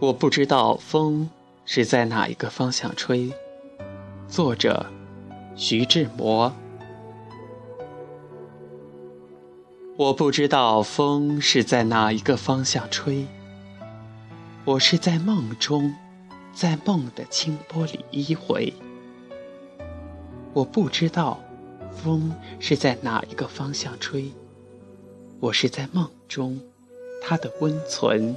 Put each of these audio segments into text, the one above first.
我不知道风是在哪一个方向吹。作者：徐志摩。我不知道风是在哪一个方向吹。我是在梦中，在梦的清波里依回。我不知道风是在哪一个方向吹。我是在梦中，它的温存。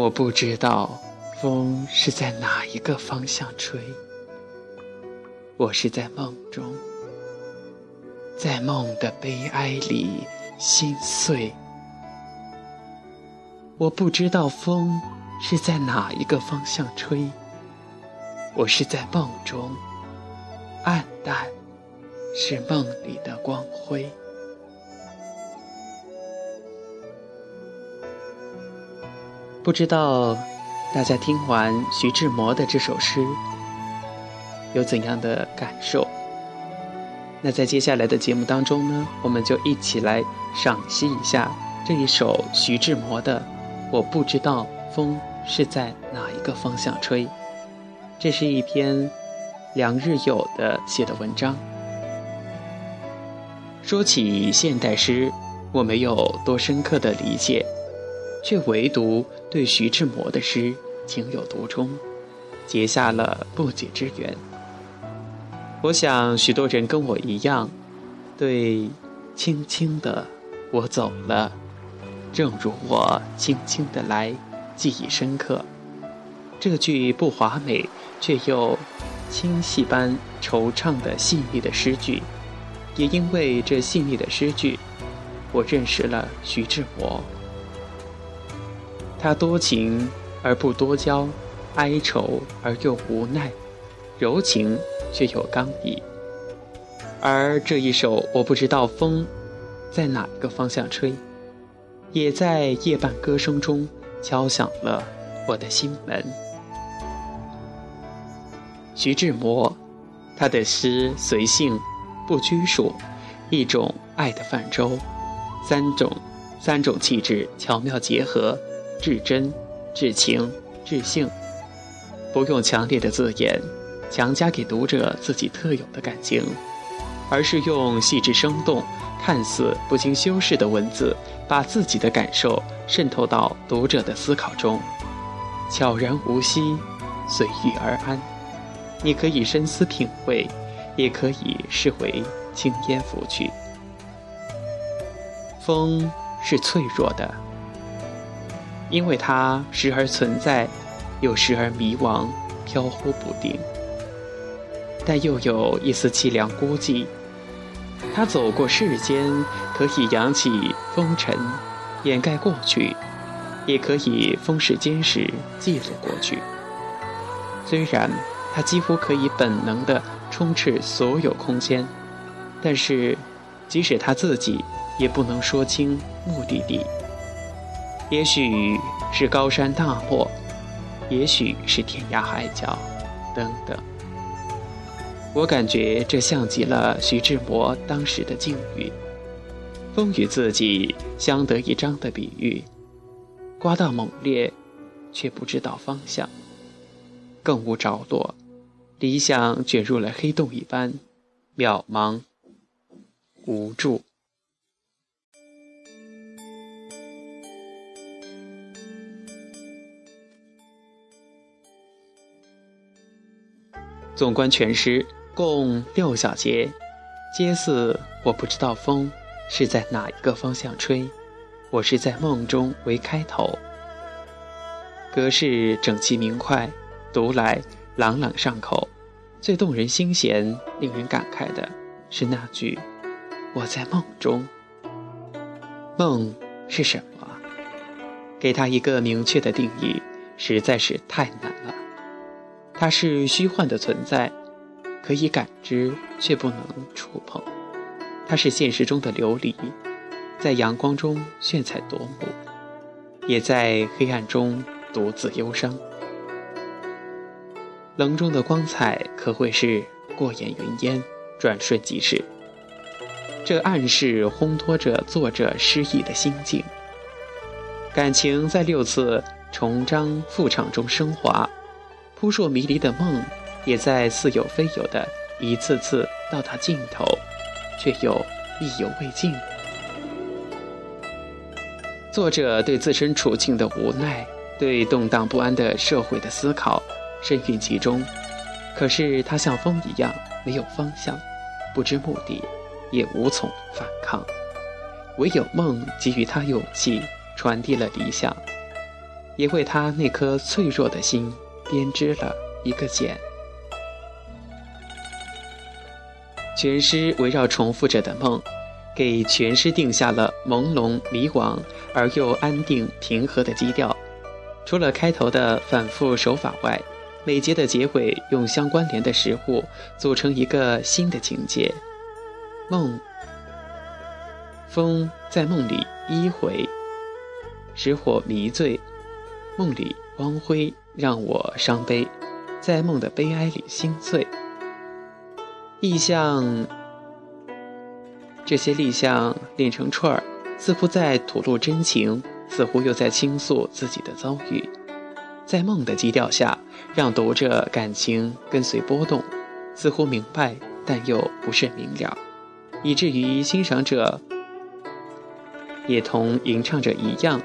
我不知道风是在哪一个方向吹。我是在梦中，在梦的悲哀里心碎。我不知道风是在哪一个方向吹。我是在梦中，暗淡是梦里的光辉。不知道大家听完徐志摩的这首诗有怎样的感受？那在接下来的节目当中呢，我们就一起来赏析一下这一首徐志摩的《我不知道风是在哪一个方向吹》。这是一篇梁日友的写的文章。说起现代诗，我没有多深刻的理解。却唯独对徐志摩的诗情有独钟，结下了不解之缘。我想许多人跟我一样，对“轻轻的我走了，正如我轻轻的来”记忆深刻。这句不华美却又清细般惆怅的细腻的诗句，也因为这细腻的诗句，我认识了徐志摩。他多情而不多娇，哀愁而又无奈，柔情却又刚毅。而这一首，我不知道风在哪一个方向吹，也在夜半歌声中敲响了我的心门。徐志摩，他的诗随性，不拘束，一种爱的泛舟，三种三种气质巧妙结合。至真、至情、至性，不用强烈的字眼强加给读者自己特有的感情，而是用细致生动、看似不经修饰的文字，把自己的感受渗透到读者的思考中，悄然无息，随遇而安。你可以深思品味，也可以视为轻烟拂去。风是脆弱的。因为它时而存在，又时而迷惘、飘忽不定，但又有一丝凄凉孤寂。它走过世间，可以扬起风尘，掩盖过去；也可以风势坚实，记录过去。虽然它几乎可以本能地充斥所有空间，但是，即使它自己也不能说清目的地。也许是高山大漠，也许是天涯海角，等等。我感觉这像极了徐志摩当时的境遇，风与自己相得益彰的比喻，刮到猛烈，却不知道方向，更无着落，理想卷入了黑洞一般，渺茫无助。纵观全诗，共六小节，皆似我不知道风是在哪一个方向吹，我是在梦中为开头。格式整齐明快，读来朗朗上口。最动人心弦、令人感慨的是那句“我在梦中”。梦是什么？给它一个明确的定义实在是太难了。它是虚幻的存在，可以感知却不能触碰；它是现实中的琉璃，在阳光中炫彩夺目，也在黑暗中独自忧伤。棱中的光彩可会是过眼云烟，转瞬即逝。这暗示烘托着作者诗意的心境，感情在六次重章复场中升华，扑朔迷离的梦也在似有非有的一次次到达尽头，却又意犹未尽。作者对自身处境的无奈，对动荡不安的社会的思考，深蕴其中。可是他像风一样，没有方向，不知目的。也无从反抗，唯有梦给予他勇气，传递了理想，也为他那颗脆弱的心编织了一个茧。全诗围绕重复着的梦，给全诗定下了朦胧迷惘而又安定平和的基调。除了开头的反复手法外，每节的结尾用相关联的实物组成一个新的情节。梦，风在梦里依回，使火迷醉；梦里光辉让我伤悲，在梦的悲哀里心碎。意象，这些立象连成串儿，似乎在吐露真情，似乎又在倾诉自己的遭遇。在梦的基调下，让读者感情跟随波动，似乎明白，但又不甚明了。以至于欣赏者也同吟唱者一样，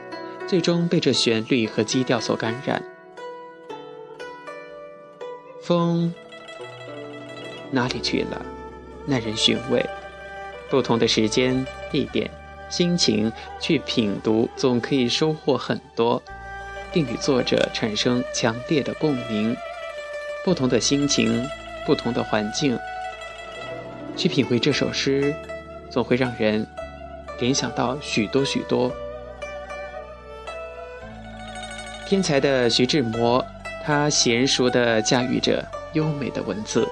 最终被这旋律和基调所感染。风哪里去了？耐人寻味。不同的时间、地点、心情去品读，总可以收获很多，并与作者产生强烈的共鸣。不同的心情，不同的环境。去品味这首诗，总会让人联想到许多许多。天才的徐志摩，他娴熟地驾驭着优美的文字，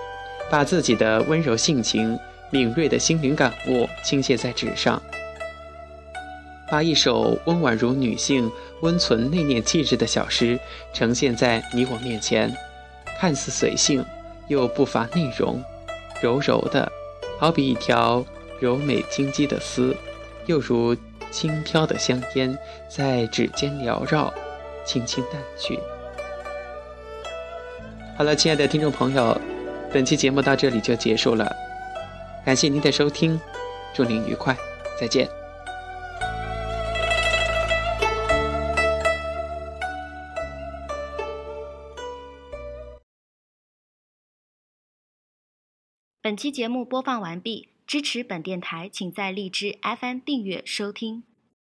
把自己的温柔性情、敏锐的心灵感悟倾泻在纸上，把一首温婉如女性、温存内敛气质的小诗呈现在你我面前，看似随性，又不乏内容，柔柔的。好比一条柔美晶肌的丝，又如轻飘的香烟在指尖缭绕，轻轻淡去。好了，亲爱的听众朋友，本期节目到这里就结束了，感谢您的收听，祝您愉快，再见。本期节目播放完毕，支持本电台，请在荔枝 FM 订阅收听。